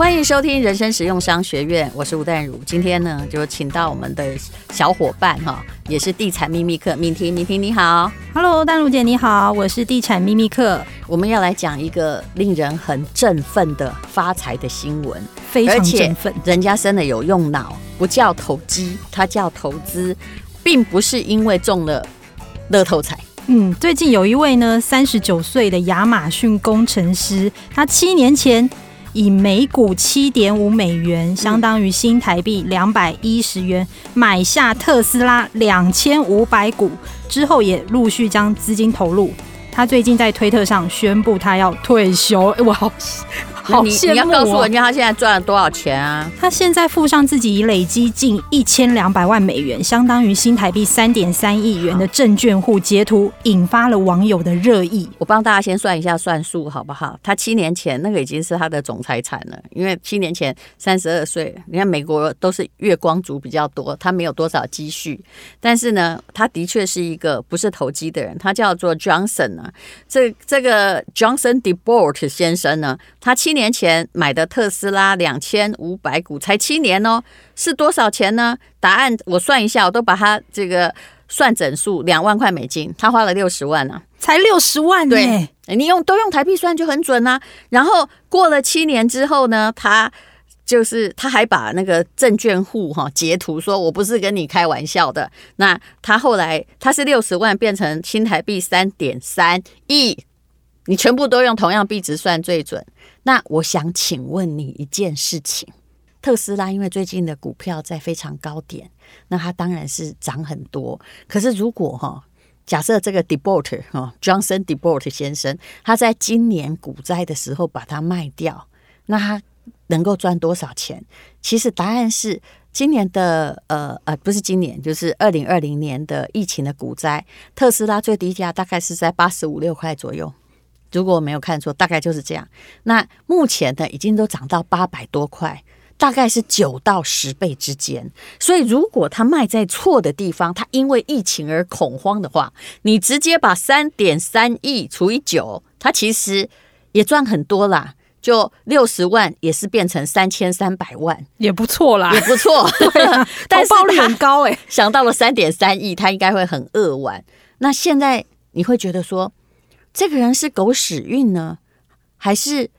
欢迎收听人生实用商学院，我是吴淡如。今天呢，就请到我们的小伙伴哈，也是地产秘密客敏婷。敏婷你好，Hello，淡如姐你好，我是地产秘密客。我们要来讲一个令人很振奋的发财的新闻，非常振奋。人家真的有用脑，不叫投机，它叫投资，并不是因为中了乐透彩。嗯，最近有一位呢，三十九岁的亚马逊工程师，他七年前。以每股七点五美元，相当于新台币两百一十元，买下特斯拉两千五百股，之后也陆续将资金投入。他最近在推特上宣布他要退休，我好。好你，你要告诉我，你看他现在赚了多少钱啊？他现在附上自己已累积近一千两百万美元，相当于新台币三点三亿元的证券户截图，引发了网友的热议。我帮大家先算一下算数，好不好？他七年前那个已经是他的总财产了，因为七年前三十二岁。你看美国都是月光族比较多，他没有多少积蓄，但是呢，他的确是一个不是投机的人。他叫做 Johnson 啊，这这个 Johnson d e b o r t 先生呢，他七年。年前买的特斯拉两千五百股，才七年哦，是多少钱呢？答案我算一下，我都把它这个算整数，两万块美金，他花了六十万呢、啊，才六十万呢。对，你用都用台币算就很准啊。然后过了七年之后呢，他就是他还把那个证券户哈截图说，我不是跟你开玩笑的。那他后来他是六十万变成新台币三点三亿。你全部都用同样币值算最准。那我想请问你一件事情：特斯拉因为最近的股票在非常高点，那它当然是涨很多。可是如果哈，假设这个 Debort 哈 Johnson Debort 先生他在今年股灾的时候把它卖掉，那他能够赚多少钱？其实答案是今年的呃呃不是今年，就是二零二零年的疫情的股灾，特斯拉最低价大概是在八十五六块左右。如果我没有看错，大概就是这样。那目前呢，已经都涨到八百多块，大概是九到十倍之间。所以，如果它卖在错的地方，它因为疫情而恐慌的话，你直接把三点三亿除以九，它其实也赚很多啦。就六十万也是变成三千三百万，也不错啦，也不错。但是报率很高哎、欸。想到了三点三亿，他应该会很扼腕。那现在你会觉得说，这个人是狗屎运呢，还是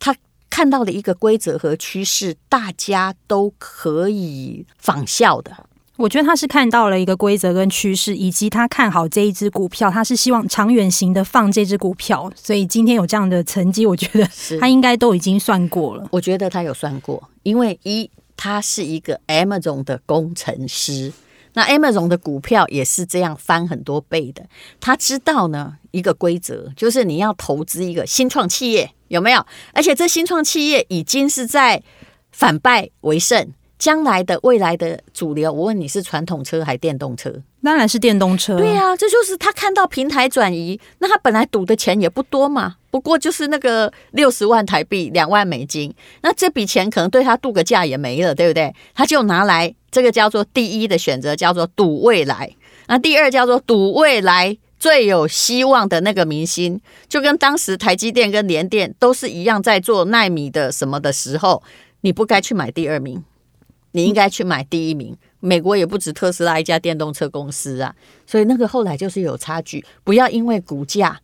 他看到了一个规则和趋势，大家都可以仿效的？我觉得他是看到了一个规则跟趋势，以及他看好这一只股票，他是希望长远型的放这只股票，所以今天有这样的成绩，我觉得他应该都已经算过了。我觉得他有算过，因为一他是一个 Amazon 的工程师。那 Amazon 的股票也是这样翻很多倍的。他知道呢一个规则，就是你要投资一个新创企业，有没有？而且这新创企业已经是在反败为胜，将来的未来的主流。我问你是传统车还是电动车？当然是电动车。对呀、啊，这就是他看到平台转移，那他本来赌的钱也不多嘛，不过就是那个六十万台币，两万美金。那这笔钱可能对他度个假也没了，对不对？他就拿来。这个叫做第一的选择，叫做赌未来。那第二叫做赌未来最有希望的那个明星，就跟当时台积电跟联电都是一样，在做奈米的什么的时候，你不该去买第二名，你应该去买第一名。美国也不止特斯拉一家电动车公司啊，所以那个后来就是有差距，不要因为股价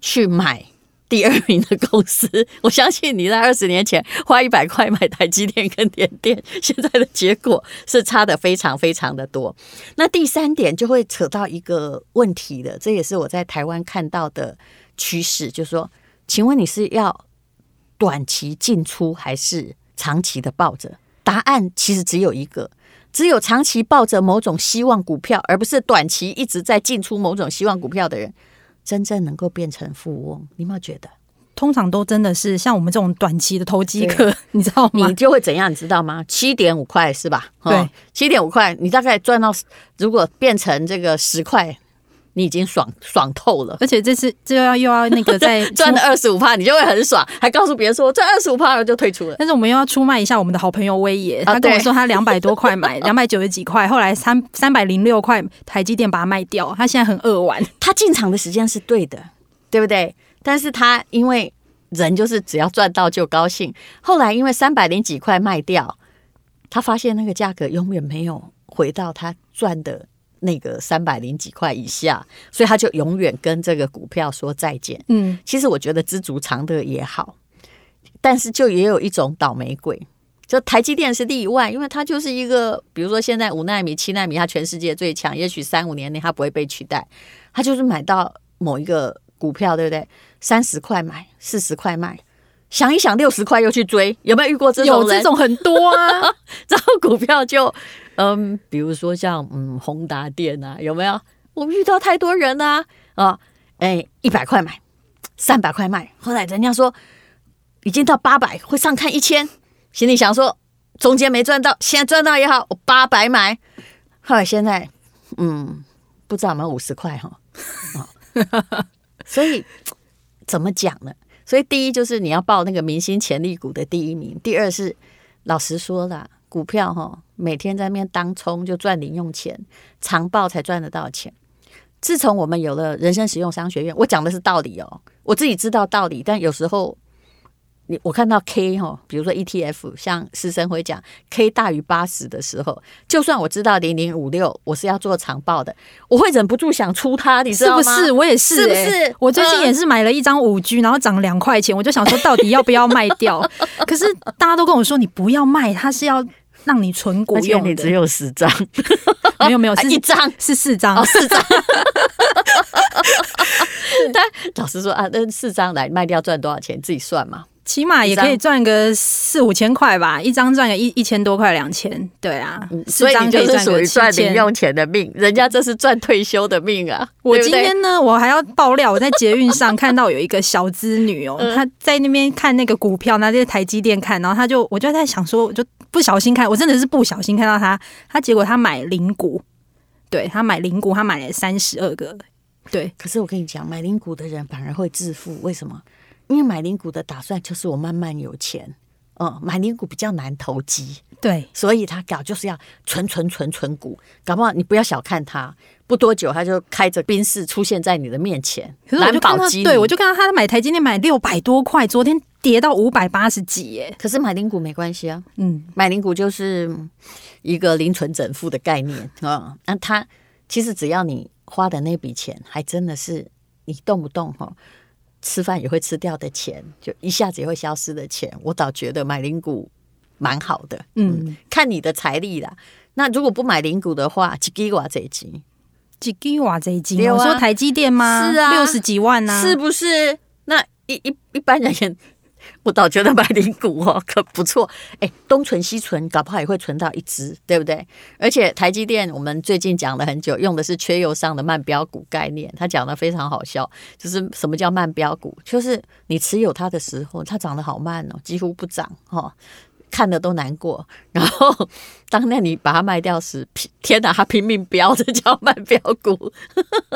去买。第二名的公司，我相信你在二十年前花一百块买台积电跟联电，现在的结果是差的非常非常的多。那第三点就会扯到一个问题的，这也是我在台湾看到的趋势，就是说，请问你是要短期进出还是长期的抱着？答案其实只有一个，只有长期抱着某种希望股票，而不是短期一直在进出某种希望股票的人。真正能够变成富翁，你有没有觉得？通常都真的是像我们这种短期的投机客，你知道吗？你就会怎样？你知道吗？七点五块是吧？对，七点五块，你大概赚到，如果变成这个十块。你已经爽爽透了，而且这次就要又要那个 再赚了二十五趴，你就会很爽，还告诉别人说赚二十五趴了就退出了。但是我们又要出卖一下我们的好朋友威爷，他跟我说他两百多块买，两百九十几块，后来三三百零六块台积电把它卖掉，他现在很扼腕。他进场的时间是对的，对不对？但是他因为人就是只要赚到就高兴。后来因为三百零几块卖掉，他发现那个价格永远没有回到他赚的那个三百零几块以下，所以他就永远跟这个股票说再见。嗯，其实我觉得知足常乐也好，但是就也有一种倒霉鬼。就台积电是例外，因为它就是一个，比如说现在五纳米、七纳米，它全世界最强，也许三五年内它不会被取代。它就是买到某一个股票，对不对？三十块买，四十块卖，想一想六十块又去追，有没有遇过这种人？有这种很多啊，然后股票就嗯，比如说像嗯宏达电啊，有没有？我遇到太多人啊啊，哎，一百块买，三百块卖，后来人家说已经到八百，会上看一千。心里想说，中间没赚到，现在赚到也好，我八百买。后来现在，嗯，不知道有没有五十块哈。所以怎么讲呢？所以第一就是你要报那个明星潜力股的第一名。第二是老实说啦，股票哈，每天在那边当冲就赚零用钱，长报才赚得到钱。自从我们有了人生实用商学院，我讲的是道理哦，我自己知道道理，但有时候。你我看到 K 哈，比如说 ETF，像师生会讲 K 大于八十的时候，就算我知道零零五六我是要做长报的，我会忍不住想出它，你知道吗？是不是？我也是、欸，是不是？我最近也是买了一张五 G，然后涨两块钱，我就想说到底要不要卖掉？可是大家都跟我说你不要卖，它是要让你存股用的。你只有十张，没有没有，是一张是四张，哦、四张。但老实说啊，那四张来卖掉赚多少钱？自己算嘛。起码也可以赚个四五千块吧，一张赚个一一千多块两千，对啊，所以你就是属于赚零用钱的命，人家这是赚退休的命啊。我今天呢，我还要爆料，我在捷运上看到有一个小资女哦，她在那边看那个股票，拿这个台积电看，然后她就，我就在想说，我就不小心看，我真的是不小心看到他，他结果他买零股，对，他买零股，他买了三十二个，对。可是我跟你讲，买零股的人反而会致富，为什么？因为买零股的打算就是我慢慢有钱，嗯，买零股比较难投机，对，所以他搞就是要存存存存股，搞不好你不要小看他，不多久他就开着宾士出现在你的面前。可是我就看到，对我就看到他买台今天买六百多块，昨天跌到五百八十几耶。可是买零股没关系啊，嗯，买零股就是一个零存整付的概念啊，那、嗯、他其实只要你花的那笔钱，还真的是你动不动哈。吃饭也会吃掉的钱，就一下子也会消失的钱，我倒觉得买零股蛮好的。嗯，嗯，看你的财力啦。那如果不买零股的话，几几瓦这一斤？几几瓦这一斤？我说台积电吗？是啊，六十几万呢、啊，是不是？那一一一般人也。我倒觉得买零股哦 可不错，哎，东存西存，搞不好也会存到一只，对不对？而且台积电，我们最近讲了很久，用的是缺油上的慢标股概念，他讲的非常好笑，就是什么叫慢标股？就是你持有它的时候，它涨得好慢哦，几乎不涨哈，看得都难过。然后当那你把它卖掉时，天哪，他拼命飙，这叫卖标股。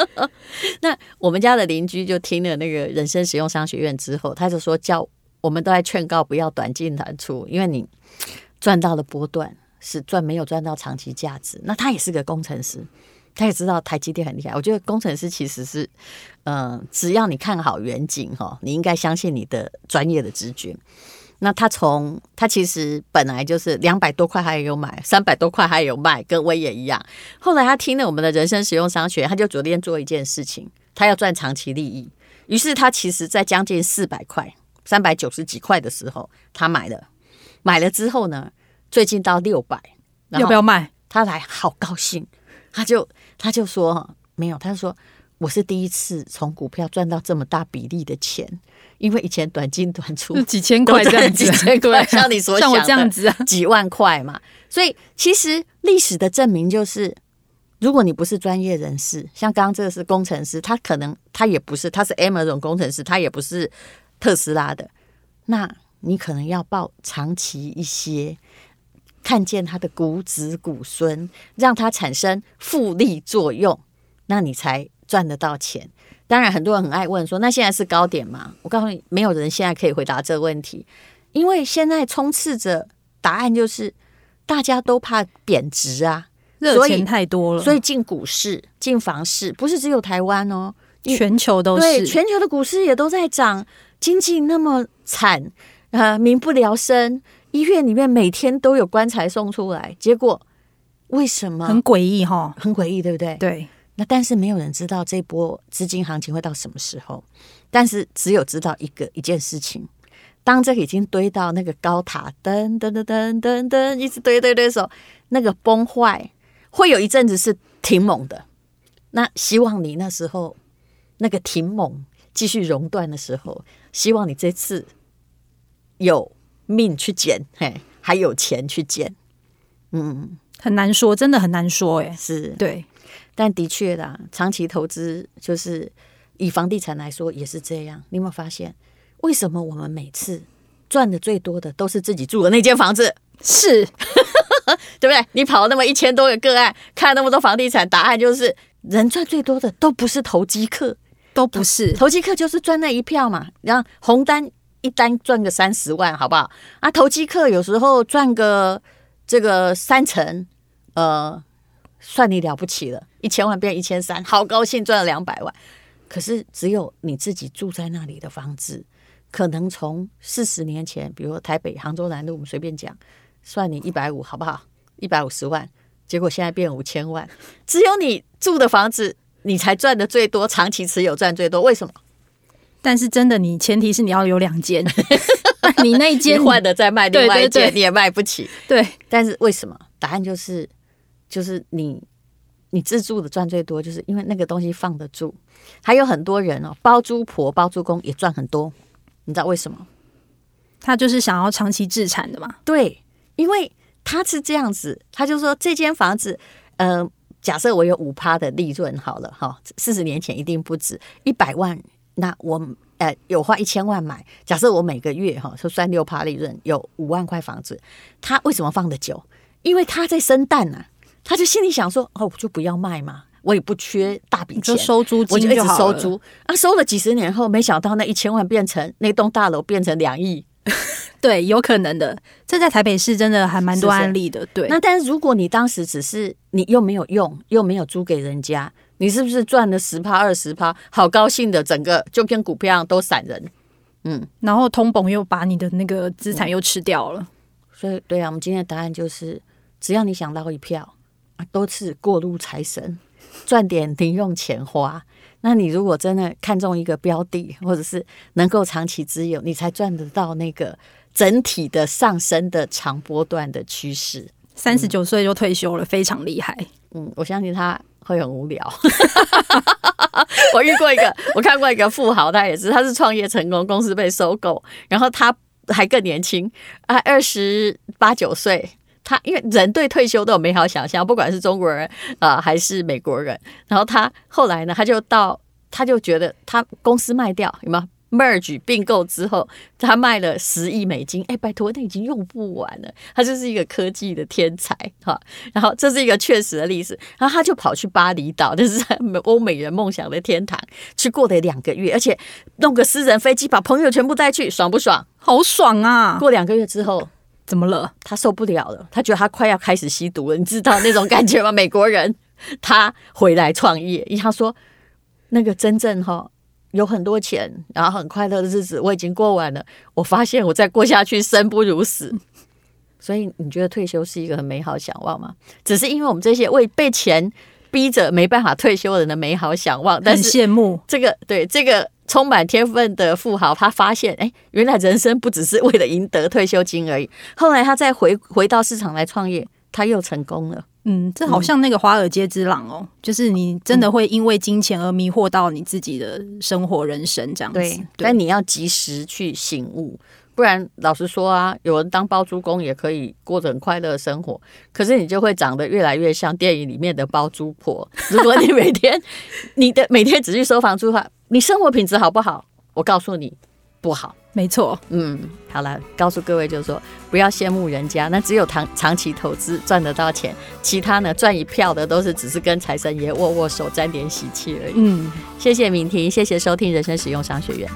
那我们家的邻居就听了那个人生实用商学院之后，他就说叫。我们都在劝告不要短进短出，因为你赚到了波段是赚，没有赚到长期价值。那他也是个工程师，他也知道台积电很厉害。我觉得工程师其实是，嗯、只要你看好远景哈，你应该相信你的专业的直觉。那他从他其实本来就是两百多块还有买，三百多块还有卖，跟威也一样。后来他听了我们的人生实用商学，他就昨天做一件事情，他要赚长期利益。于是他其实在将近四百块。三百九十几块的时候，他买了，买了之后呢，最近到六百，要不要卖？他来好高兴，他就他就说没有，他就说我是第一次从股票赚到这么大比例的钱，因为以前短进短出几千块这样子，几千块像你所像我这样子啊，几万块嘛。所以其实历史的证明就是，如果你不是专业人士，像刚刚这个是工程师，他可能他也不是，他是 Amazon 工程师，他也不是。特斯拉的，那你可能要报长期一些，看见他的股子股孙，让它产生复利作用，那你才赚得到钱。当然，很多人很爱问说，那现在是高点吗？我告诉你，没有人现在可以回答这个问题，因为现在充斥着答案就是大家都怕贬值啊，热钱太多了，所以进股市、进房市，不是只有台湾哦，全球都是，对，全球的股市也都在涨。经济那么惨，呃，民不聊生，医院里面每天都有棺材送出来，结果为什么很诡异哈？很诡异，对不对？对。那但是没有人知道这波资金行情会到什么时候，但是只有知道一个一件事情：当这个已经堆到那个高塔，噔噔噔噔噔噔，一直堆堆堆的时候，那个崩坏会有一阵子是挺猛的。那希望你那时候那个挺猛继续熔断的时候，希望你这次有命去捡，嘿，还有钱去捡。嗯，很难说，真的很难说，哎，是对。但的确啦，长期投资就是以房地产来说也是这样。你有没有发现，为什么我们每次赚的最多的都是自己住的那间房子？是，对不对？你跑了那么一千多个个案，看那么多房地产，答案就是人赚最多的都不是投机客，都不是投机客，就是赚那一票嘛。然后红单一单赚个三十万，好不好？啊，投机客有时候赚个这个三成，呃。算你了不起了，一千万变一千三，好高兴赚了两百万。可是只有你自己住在那里的房子，可能从四十年前，比如说台北杭州南路，我们随便讲，算你一百五好不好？一百五十万，结果现在变五千万，只有你住的房子，你才赚的最多，长期持有赚最多，为什么？但是真的，你前提是你要有两间，你那间换的再卖另外一间，你也卖不起。对，但是为什么？答案就是。就是你，你自住的赚最多，就是因为那个东西放得住。还有很多人哦，包租婆、包租公也赚很多，你知道为什么？他就是想要长期置产的嘛。对，因为他是这样子，他就说这间房子，呃，假设我有五趴的利润好了哈，四十年前一定不止一百万，那我呃有花一千万买，假设我每个月哈就算六趴利润，有五万块房子，他为什么放得久？因为他在生蛋啊。他就心里想说：“哦，我就不要卖嘛，我也不缺大笔钱，就收租金就，我就一直收租。啊，收了几十年后，没想到那一千万变成那栋大楼变成两亿，对，有可能的。这在台北市真的还蛮多案例的。是是对，那但是如果你当时只是你又没有用，又没有租给人家，你是不是赚了十趴二十趴？好高兴的，整个就跟股票都散人。嗯，然后通膨又把你的那个资产又吃掉了。所以，对啊，我们今天的答案就是：只要你想捞一票。都是过路财神，赚点零用钱花。那你如果真的看中一个标的，或者是能够长期持有，你才赚得到那个整体的上升的长波段的趋势。三十九岁就退休了，嗯，非常厉害。嗯，我相信他会很无聊。我遇过一个，我看过一个富豪，他也是，他是创业成功，公司被收购，然后他还更年轻，啊，二十八九岁。他因为人对退休都有美好想象，不管是中国人啊、呃、还是美国人。然后他后来呢，他就到他就觉得他公司卖掉，有没有 merge 并购之后，他卖了十亿美金。哎，拜托，那已经用不完了。他就是一个科技的天才哈。然后这是一个确实的例子。然后他就跑去巴厘岛，这是欧美人梦想的天堂，去过了两个月，而且弄个私人飞机把朋友全部带去，爽不爽？好爽啊！过两个月之后。怎么了？他受不了了，他觉得他快要开始吸毒了，你知道那种感觉吗？美国人他回来创业，因为他说那个真正哈有很多钱，然后很快乐的日子我已经过完了，我发现我再过下去生不如死。所以你觉得退休是一个很美好想望吗？只是因为我们这些为被钱逼着没办法退休的人的美好想望，但是羡慕这个对这个。充满天分的富豪，他发现，哎，原来人生不只是为了赢得退休金而已。后来他再回回到市场来创业，他又成功了。嗯，这好像那个华尔街之狼哦，嗯、就是你真的会因为金钱而迷惑到你自己的生活人生这样子。对，对，但你要及时去醒悟，不然老实说啊，有人当包租公也可以过着很快乐的生活，可是你就会长得越来越像电影里面的包租婆。如果你每天 你的每天只去收房租的话。你生活品质好不好？我告诉你，不好。没错，嗯，好了，告诉各位就是说，不要羡慕人家，那只有长长期投资赚得到钱，其他呢赚一票的都是只是跟财神爷握握手、沾点喜气而已。嗯，谢谢敏婷，谢谢收听人生使用商学院。